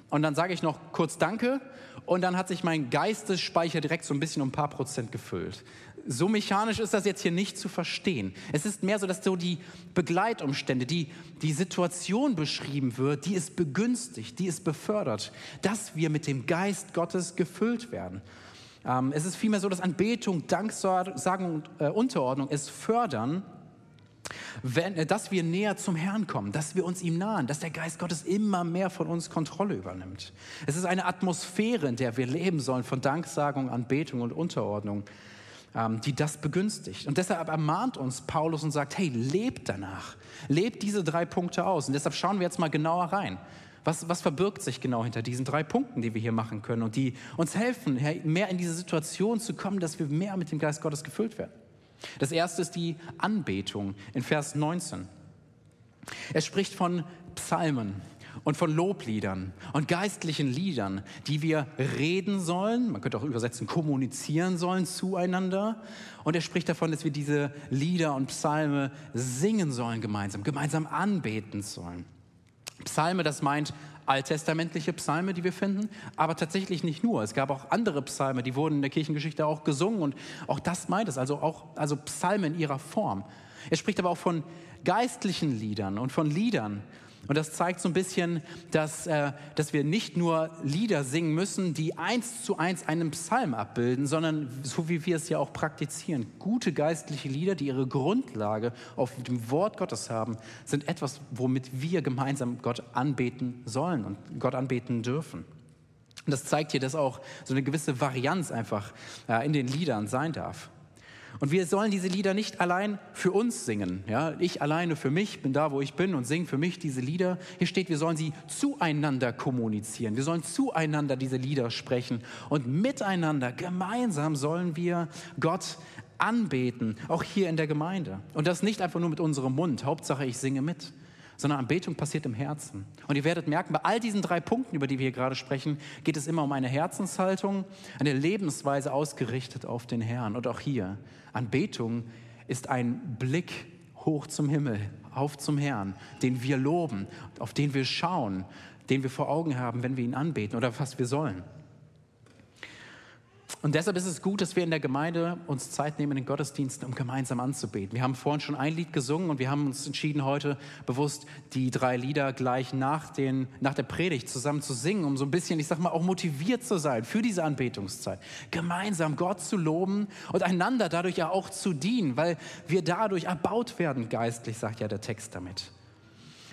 und dann sage ich noch kurz Danke und dann hat sich mein Geistesspeicher direkt so ein bisschen um ein paar Prozent gefüllt. So mechanisch ist das jetzt hier nicht zu verstehen. Es ist mehr so, dass so die Begleitumstände, die, die Situation beschrieben wird, die ist begünstigt, die ist befördert, dass wir mit dem Geist Gottes gefüllt werden. Ähm, es ist vielmehr so, dass Anbetung, Danksagung und äh, Unterordnung es fördern, wenn, äh, dass wir näher zum Herrn kommen, dass wir uns ihm nahen, dass der Geist Gottes immer mehr von uns Kontrolle übernimmt. Es ist eine Atmosphäre, in der wir leben sollen, von Danksagung, Anbetung und Unterordnung, die das begünstigt. Und deshalb ermahnt uns Paulus und sagt, hey, lebt danach, lebt diese drei Punkte aus. Und deshalb schauen wir jetzt mal genauer rein. Was, was, verbirgt sich genau hinter diesen drei Punkten, die wir hier machen können und die uns helfen, mehr in diese Situation zu kommen, dass wir mehr mit dem Geist Gottes gefüllt werden? Das erste ist die Anbetung in Vers 19. Er spricht von Psalmen und von Lobliedern und geistlichen Liedern, die wir reden sollen, man könnte auch übersetzen, kommunizieren sollen zueinander. Und er spricht davon, dass wir diese Lieder und Psalme singen sollen gemeinsam, gemeinsam anbeten sollen. Psalme, das meint alttestamentliche Psalme, die wir finden, aber tatsächlich nicht nur. Es gab auch andere Psalme, die wurden in der Kirchengeschichte auch gesungen und auch das meint es, also auch also Psalme in ihrer Form. Er spricht aber auch von geistlichen Liedern und von Liedern, und das zeigt so ein bisschen, dass, äh, dass wir nicht nur Lieder singen müssen, die eins zu eins einen Psalm abbilden, sondern so wie wir es ja auch praktizieren. Gute geistliche Lieder, die ihre Grundlage auf dem Wort Gottes haben, sind etwas, womit wir gemeinsam Gott anbeten sollen und Gott anbeten dürfen. Und das zeigt hier, dass auch so eine gewisse Varianz einfach äh, in den Liedern sein darf. Und wir sollen diese Lieder nicht allein für uns singen. Ja, ich alleine für mich bin da, wo ich bin und singe für mich diese Lieder. Hier steht, wir sollen sie zueinander kommunizieren. Wir sollen zueinander diese Lieder sprechen und miteinander, gemeinsam sollen wir Gott anbeten, auch hier in der Gemeinde. Und das nicht einfach nur mit unserem Mund. Hauptsache, ich singe mit sondern Anbetung passiert im Herzen. Und ihr werdet merken, bei all diesen drei Punkten, über die wir hier gerade sprechen, geht es immer um eine Herzenshaltung, eine Lebensweise ausgerichtet auf den Herrn. Und auch hier, Anbetung ist ein Blick hoch zum Himmel, auf zum Herrn, den wir loben, auf den wir schauen, den wir vor Augen haben, wenn wir ihn anbeten oder was wir sollen. Und deshalb ist es gut, dass wir in der Gemeinde uns Zeit nehmen, den Gottesdiensten, um gemeinsam anzubeten. Wir haben vorhin schon ein Lied gesungen und wir haben uns entschieden, heute bewusst die drei Lieder gleich nach, den, nach der Predigt zusammen zu singen, um so ein bisschen, ich sag mal, auch motiviert zu sein für diese Anbetungszeit. Gemeinsam Gott zu loben und einander dadurch ja auch zu dienen, weil wir dadurch erbaut werden geistlich, sagt ja der Text damit.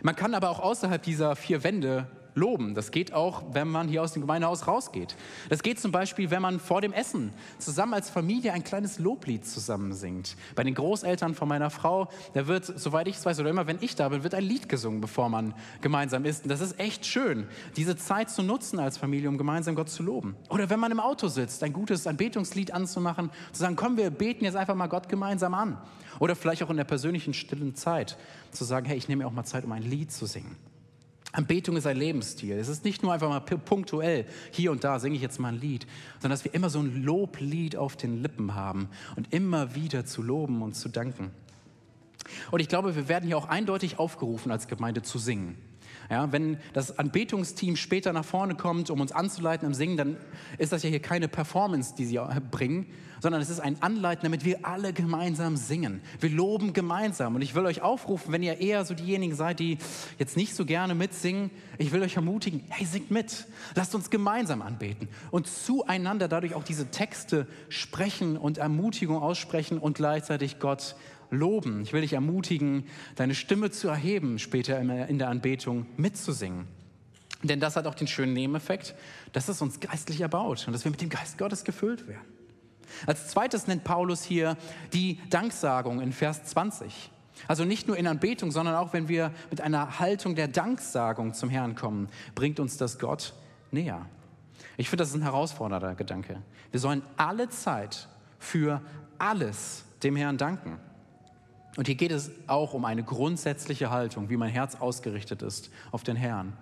Man kann aber auch außerhalb dieser vier Wände loben. Das geht auch, wenn man hier aus dem Gemeindehaus rausgeht. Das geht zum Beispiel, wenn man vor dem Essen zusammen als Familie ein kleines Loblied zusammen singt. Bei den Großeltern von meiner Frau, da wird, soweit ich es weiß, oder immer wenn ich da bin, wird ein Lied gesungen, bevor man gemeinsam isst. Und das ist echt schön, diese Zeit zu nutzen als Familie, um gemeinsam Gott zu loben. Oder wenn man im Auto sitzt, ein gutes Anbetungslied anzumachen, zu sagen, komm, wir beten jetzt einfach mal Gott gemeinsam an. Oder vielleicht auch in der persönlichen stillen Zeit zu sagen, hey, ich nehme mir auch mal Zeit, um ein Lied zu singen. Anbetung ist ein Lebensstil. Es ist nicht nur einfach mal punktuell, hier und da singe ich jetzt mal ein Lied, sondern dass wir immer so ein Loblied auf den Lippen haben und immer wieder zu loben und zu danken. Und ich glaube, wir werden hier auch eindeutig aufgerufen, als Gemeinde zu singen. Ja, wenn das Anbetungsteam später nach vorne kommt, um uns anzuleiten im Singen, dann ist das ja hier keine Performance, die sie bringen, sondern es ist ein Anleiten, damit wir alle gemeinsam singen. Wir loben gemeinsam. Und ich will euch aufrufen, wenn ihr eher so diejenigen seid, die jetzt nicht so gerne mitsingen, ich will euch ermutigen, hey, singt mit. Lasst uns gemeinsam anbeten und zueinander dadurch auch diese Texte sprechen und Ermutigung aussprechen und gleichzeitig Gott loben. Ich will dich ermutigen, deine Stimme zu erheben, später in der Anbetung mitzusingen. Denn das hat auch den schönen Nebeneffekt, dass es uns geistlich erbaut und dass wir mit dem Geist Gottes gefüllt werden. Als zweites nennt Paulus hier die Danksagung in Vers 20. Also nicht nur in Anbetung, sondern auch wenn wir mit einer Haltung der Danksagung zum Herrn kommen, bringt uns das Gott näher. Ich finde, das ist ein herausfordernder Gedanke. Wir sollen alle Zeit für alles dem Herrn danken. Und hier geht es auch um eine grundsätzliche Haltung, wie mein Herz ausgerichtet ist auf den Herrn.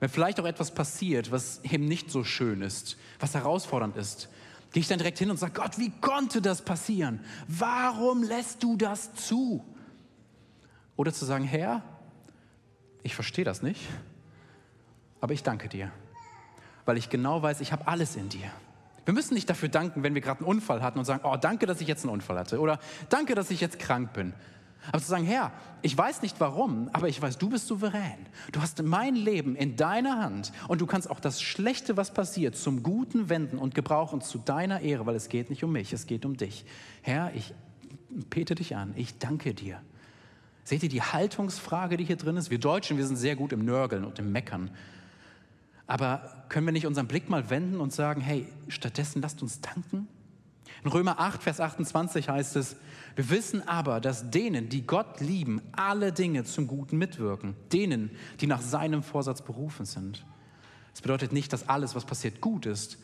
Wenn vielleicht auch etwas passiert, was eben nicht so schön ist, was herausfordernd ist, gehe ich dann direkt hin und sage, Gott, wie konnte das passieren? Warum lässt du das zu? Oder zu sagen, Herr, ich verstehe das nicht, aber ich danke dir, weil ich genau weiß, ich habe alles in dir. Wir müssen nicht dafür danken, wenn wir gerade einen Unfall hatten und sagen, oh, danke, dass ich jetzt einen Unfall hatte oder danke, dass ich jetzt krank bin. Aber zu sagen, Herr, ich weiß nicht warum, aber ich weiß, du bist souverän. Du hast mein Leben in deiner Hand und du kannst auch das Schlechte, was passiert, zum Guten wenden und gebrauchen zu deiner Ehre, weil es geht nicht um mich, es geht um dich. Herr, ich bete dich an, ich danke dir. Seht ihr die Haltungsfrage, die hier drin ist? Wir Deutschen, wir sind sehr gut im Nörgeln und im Meckern. Aber können wir nicht unseren Blick mal wenden und sagen, hey, stattdessen lasst uns danken? In Römer 8, Vers 28 heißt es, wir wissen aber, dass denen, die Gott lieben, alle Dinge zum Guten mitwirken. Denen, die nach seinem Vorsatz berufen sind. Das bedeutet nicht, dass alles, was passiert, gut ist.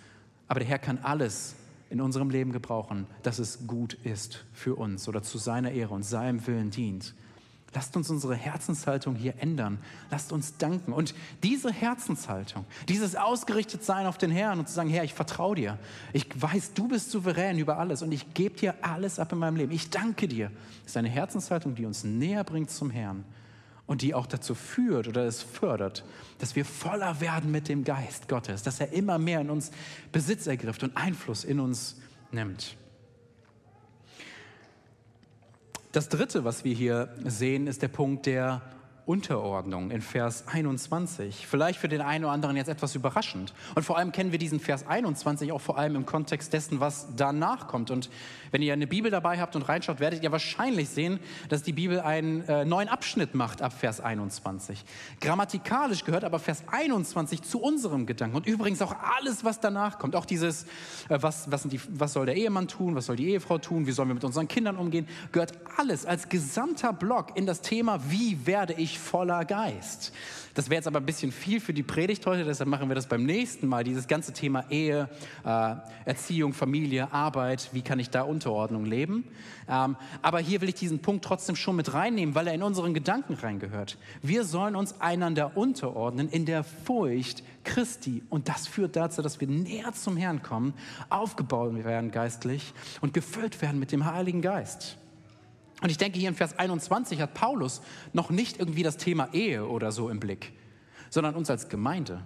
Aber der Herr kann alles in unserem Leben gebrauchen, dass es gut ist für uns oder zu seiner Ehre und seinem Willen dient. Lasst uns unsere Herzenshaltung hier ändern. Lasst uns danken. Und diese Herzenshaltung, dieses Ausgerichtetsein auf den Herrn und zu sagen, Herr, ich vertraue dir. Ich weiß, du bist souverän über alles und ich gebe dir alles ab in meinem Leben. Ich danke dir. Das ist eine Herzenshaltung, die uns näher bringt zum Herrn und die auch dazu führt oder es fördert, dass wir voller werden mit dem Geist Gottes, dass er immer mehr in uns Besitz ergrift und Einfluss in uns nimmt. Das Dritte, was wir hier sehen, ist der Punkt der Unterordnung in Vers 21. Vielleicht für den einen oder anderen jetzt etwas überraschend. Und vor allem kennen wir diesen Vers 21 auch vor allem im Kontext dessen, was danach kommt. Und wenn ihr eine Bibel dabei habt und reinschaut, werdet ihr wahrscheinlich sehen, dass die Bibel einen äh, neuen Abschnitt macht ab Vers 21. Grammatikalisch gehört aber Vers 21 zu unserem Gedanken. Und übrigens auch alles, was danach kommt. Auch dieses, äh, was, was, die, was soll der Ehemann tun, was soll die Ehefrau tun, wie sollen wir mit unseren Kindern umgehen, gehört alles als gesamter Block in das Thema, wie werde ich voller Geist. Das wäre jetzt aber ein bisschen viel für die Predigt heute, deshalb machen wir das beim nächsten Mal. Dieses ganze Thema Ehe, äh, Erziehung, Familie, Arbeit, wie kann ich da Unterordnung leben? Ähm, aber hier will ich diesen Punkt trotzdem schon mit reinnehmen, weil er in unseren Gedanken reingehört. Wir sollen uns einander unterordnen in der Furcht Christi. Und das führt dazu, dass wir näher zum Herrn kommen, aufgebaut werden geistlich und gefüllt werden mit dem Heiligen Geist. Und ich denke, hier in Vers 21 hat Paulus noch nicht irgendwie das Thema Ehe oder so im Blick, sondern uns als Gemeinde.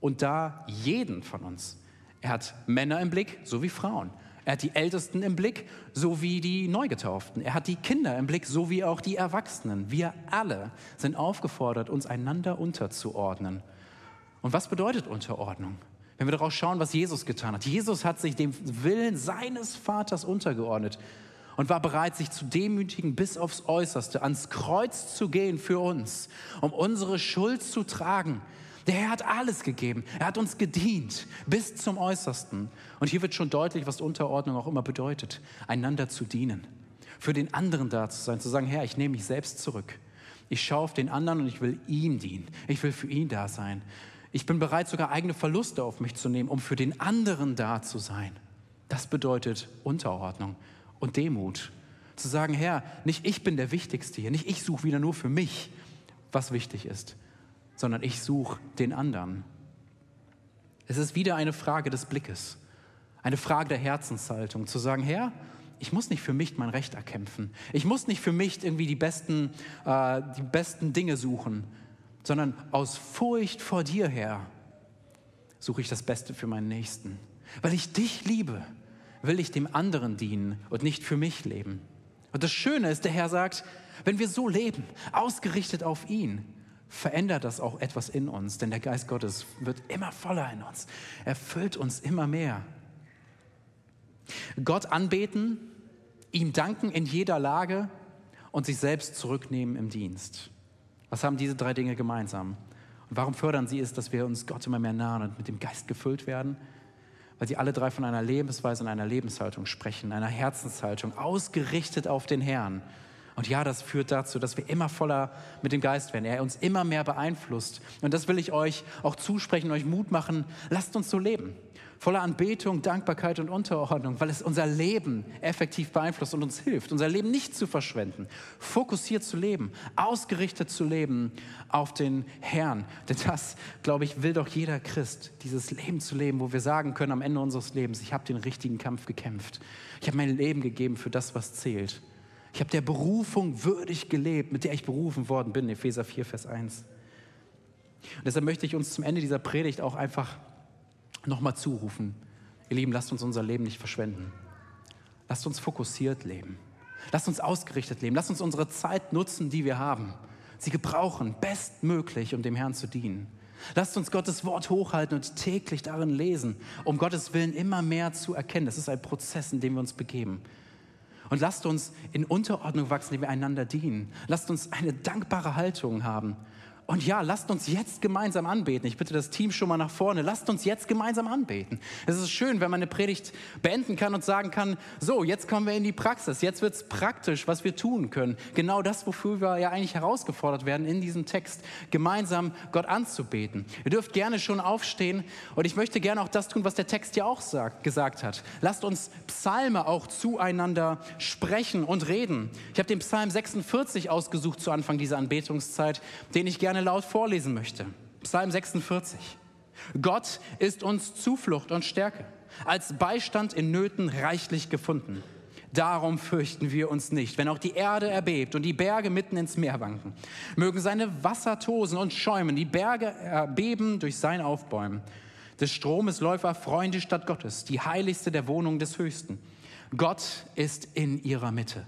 Und da jeden von uns. Er hat Männer im Blick, so wie Frauen. Er hat die Ältesten im Blick, so wie die Neugetauften. Er hat die Kinder im Blick, so wie auch die Erwachsenen. Wir alle sind aufgefordert, uns einander unterzuordnen. Und was bedeutet Unterordnung? Wenn wir darauf schauen, was Jesus getan hat. Jesus hat sich dem Willen seines Vaters untergeordnet und war bereit, sich zu demütigen bis aufs Äußerste, ans Kreuz zu gehen für uns, um unsere Schuld zu tragen. Der Herr hat alles gegeben. Er hat uns gedient bis zum Äußersten. Und hier wird schon deutlich, was Unterordnung auch immer bedeutet, einander zu dienen, für den anderen da zu sein, zu sagen, Herr, ich nehme mich selbst zurück. Ich schaue auf den anderen und ich will ihm dienen. Ich will für ihn da sein. Ich bin bereit, sogar eigene Verluste auf mich zu nehmen, um für den anderen da zu sein. Das bedeutet Unterordnung und Demut. Zu sagen, Herr, nicht ich bin der Wichtigste hier, nicht ich suche wieder nur für mich, was wichtig ist, sondern ich suche den anderen. Es ist wieder eine Frage des Blickes, eine Frage der Herzenshaltung, zu sagen, Herr, ich muss nicht für mich mein Recht erkämpfen. Ich muss nicht für mich irgendwie die besten, äh, die besten Dinge suchen, sondern aus Furcht vor dir, Herr, suche ich das Beste für meinen Nächsten. Weil ich dich liebe, will ich dem anderen dienen und nicht für mich leben. Und das Schöne ist, der Herr sagt, wenn wir so leben, ausgerichtet auf ihn, verändert das auch etwas in uns, denn der Geist Gottes wird immer voller in uns, er füllt uns immer mehr. Gott anbeten, ihm danken in jeder Lage und sich selbst zurücknehmen im Dienst. Was haben diese drei Dinge gemeinsam? Und warum fördern sie es, dass wir uns Gott immer mehr nahen und mit dem Geist gefüllt werden? Weil sie alle drei von einer Lebensweise und einer Lebenshaltung sprechen, einer Herzenshaltung, ausgerichtet auf den Herrn. Und ja, das führt dazu, dass wir immer voller mit dem Geist werden, er uns immer mehr beeinflusst. Und das will ich euch auch zusprechen, euch Mut machen. Lasst uns so leben voller Anbetung, Dankbarkeit und Unterordnung, weil es unser Leben effektiv beeinflusst und uns hilft, unser Leben nicht zu verschwenden, fokussiert zu leben, ausgerichtet zu leben auf den Herrn. Denn das, glaube ich, will doch jeder Christ, dieses Leben zu leben, wo wir sagen können am Ende unseres Lebens, ich habe den richtigen Kampf gekämpft. Ich habe mein Leben gegeben für das, was zählt. Ich habe der Berufung würdig gelebt, mit der ich berufen worden bin, Epheser 4, Vers 1. Und deshalb möchte ich uns zum Ende dieser Predigt auch einfach nochmal zurufen. Ihr Lieben, lasst uns unser Leben nicht verschwenden. Lasst uns fokussiert leben. Lasst uns ausgerichtet leben. Lasst uns unsere Zeit nutzen, die wir haben. Sie gebrauchen bestmöglich, um dem Herrn zu dienen. Lasst uns Gottes Wort hochhalten und täglich darin lesen, um Gottes Willen immer mehr zu erkennen. Das ist ein Prozess, in dem wir uns begeben. Und lasst uns in Unterordnung wachsen, die wir einander dienen. Lasst uns eine dankbare Haltung haben und ja, lasst uns jetzt gemeinsam anbeten. Ich bitte das Team schon mal nach vorne. Lasst uns jetzt gemeinsam anbeten. Es ist schön, wenn man eine Predigt beenden kann und sagen kann, so, jetzt kommen wir in die Praxis. Jetzt wird es praktisch, was wir tun können. Genau das, wofür wir ja eigentlich herausgefordert werden in diesem Text, gemeinsam Gott anzubeten. Ihr dürft gerne schon aufstehen und ich möchte gerne auch das tun, was der Text ja auch sagt, gesagt hat. Lasst uns Psalme auch zueinander sprechen und reden. Ich habe den Psalm 46 ausgesucht zu Anfang dieser Anbetungszeit, den ich gerne gerne laut vorlesen möchte. Psalm 46. Gott ist uns Zuflucht und Stärke, als Beistand in Nöten reichlich gefunden. Darum fürchten wir uns nicht, wenn auch die Erde erbebt und die Berge mitten ins Meer wanken. Mögen seine Wasser tosen und schäumen, die Berge erbeben durch sein Aufbäumen. Des Stromes Läufer freuen die Stadt Gottes, die heiligste der Wohnung des Höchsten. Gott ist in ihrer Mitte.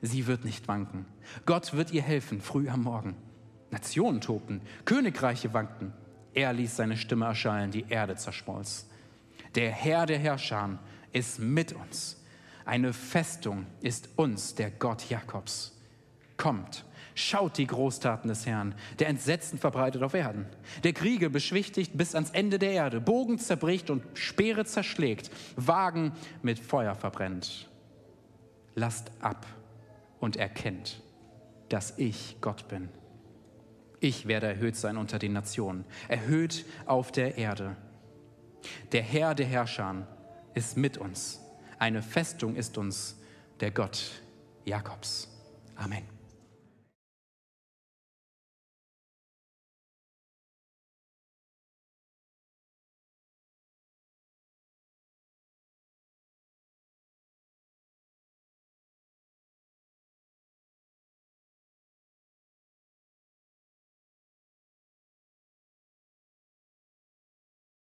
Sie wird nicht wanken. Gott wird ihr helfen, früh am Morgen. Nationen tobten, Königreiche wankten. Er ließ seine Stimme erschallen, die Erde zerschmolz. Der Herr der Herrscher ist mit uns. Eine Festung ist uns, der Gott Jakobs. Kommt, schaut die Großtaten des Herrn, der Entsetzen verbreitet auf Erden, der Kriege beschwichtigt bis ans Ende der Erde, Bogen zerbricht und Speere zerschlägt, Wagen mit Feuer verbrennt. Lasst ab und erkennt, dass ich Gott bin. Ich werde erhöht sein unter den Nationen, erhöht auf der Erde. Der Herr der Herrscher ist mit uns. Eine Festung ist uns der Gott Jakobs. Amen.